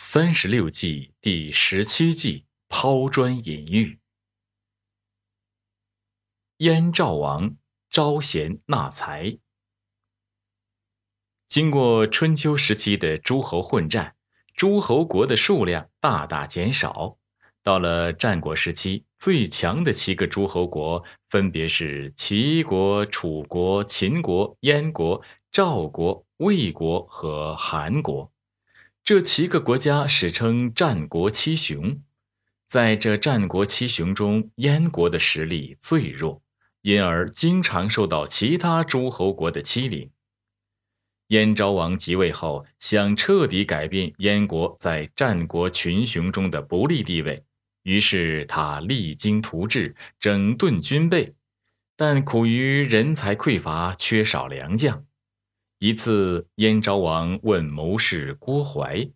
三十六计第十七计抛砖引玉。燕赵王招贤纳才。经过春秋时期的诸侯混战，诸侯国的数量大大减少。到了战国时期，最强的七个诸侯国分别是齐国、楚国、秦国、燕国、赵国、魏国和韩国。这七个国家史称战国七雄，在这战国七雄中，燕国的实力最弱，因而经常受到其他诸侯国的欺凌。燕昭王即位后，想彻底改变燕国在战国群雄中的不利地位，于是他励精图治，整顿军备，但苦于人才匮乏，缺少良将。一次，燕昭王问谋士郭淮：“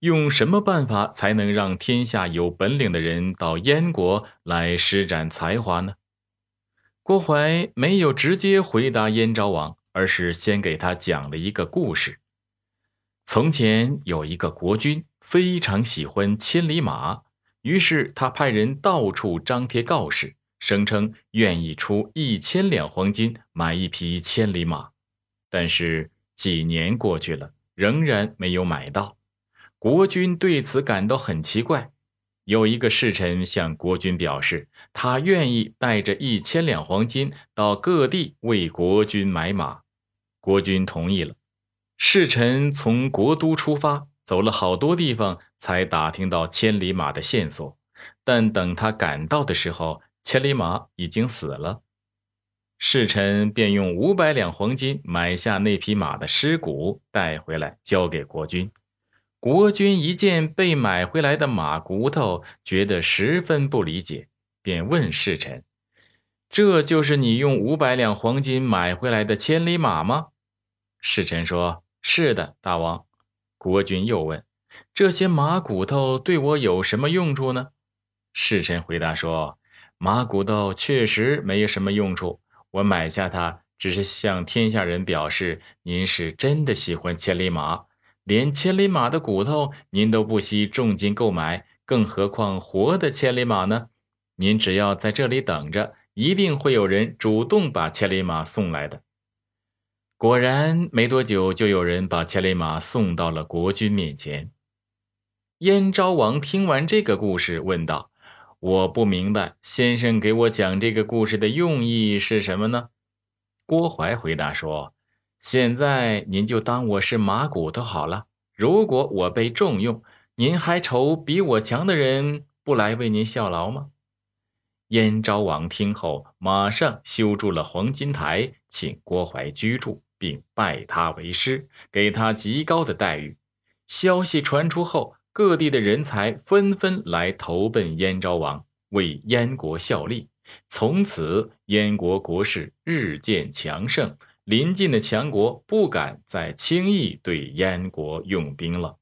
用什么办法才能让天下有本领的人到燕国来施展才华呢？”郭淮没有直接回答燕昭王，而是先给他讲了一个故事。从前有一个国君非常喜欢千里马，于是他派人到处张贴告示，声称愿意出一千两黄金买一匹千里马。但是几年过去了，仍然没有买到。国君对此感到很奇怪。有一个侍臣向国君表示，他愿意带着一千两黄金到各地为国君买马。国君同意了。侍臣从国都出发，走了好多地方，才打听到千里马的线索。但等他赶到的时候，千里马已经死了。侍臣便用五百两黄金买下那匹马的尸骨，带回来交给国君。国君一见被买回来的马骨头，觉得十分不理解，便问侍臣：“这就是你用五百两黄金买回来的千里马吗？”侍臣说：“是的，大王。”国君又问：“这些马骨头对我有什么用处呢？”侍臣回答说：“马骨头确实没什么用处。”我买下它，只是向天下人表示，您是真的喜欢千里马，连千里马的骨头您都不惜重金购买，更何况活的千里马呢？您只要在这里等着，一定会有人主动把千里马送来的。果然，没多久就有人把千里马送到了国君面前。燕昭王听完这个故事，问道。我不明白，先生给我讲这个故事的用意是什么呢？郭淮回答说：“现在您就当我是马骨头好了。如果我被重用，您还愁比我强的人不来为您效劳吗？”燕昭王听后，马上修筑了黄金台，请郭淮居住，并拜他为师，给他极高的待遇。消息传出后。各地的人才纷纷来投奔燕昭王，为燕国效力。从此，燕国国势日渐强盛，邻近的强国不敢再轻易对燕国用兵了。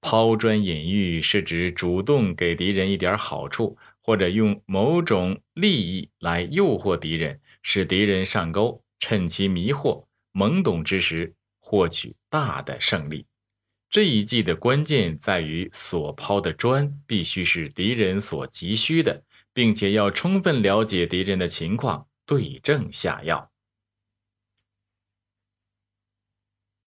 抛砖引玉是指主动给敌人一点好处，或者用某种利益来诱惑敌人，使敌人上钩，趁其迷惑、懵懂之时获取大的胜利。这一计的关键在于，所抛的砖必须是敌人所急需的，并且要充分了解敌人的情况，对症下药。